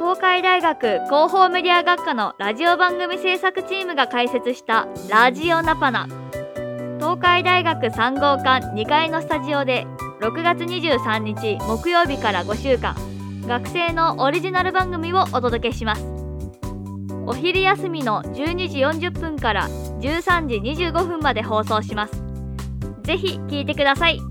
東海大学広報メディア学科のラジオ番組制作チームが開設したラジオナパナ。東海大学3号館2階のスタジオで6月23日木曜日から5週間学生のオリジナル番組をお届けします。お昼休みの12時40分から13時25分まで放送します。ぜひ聞いてください。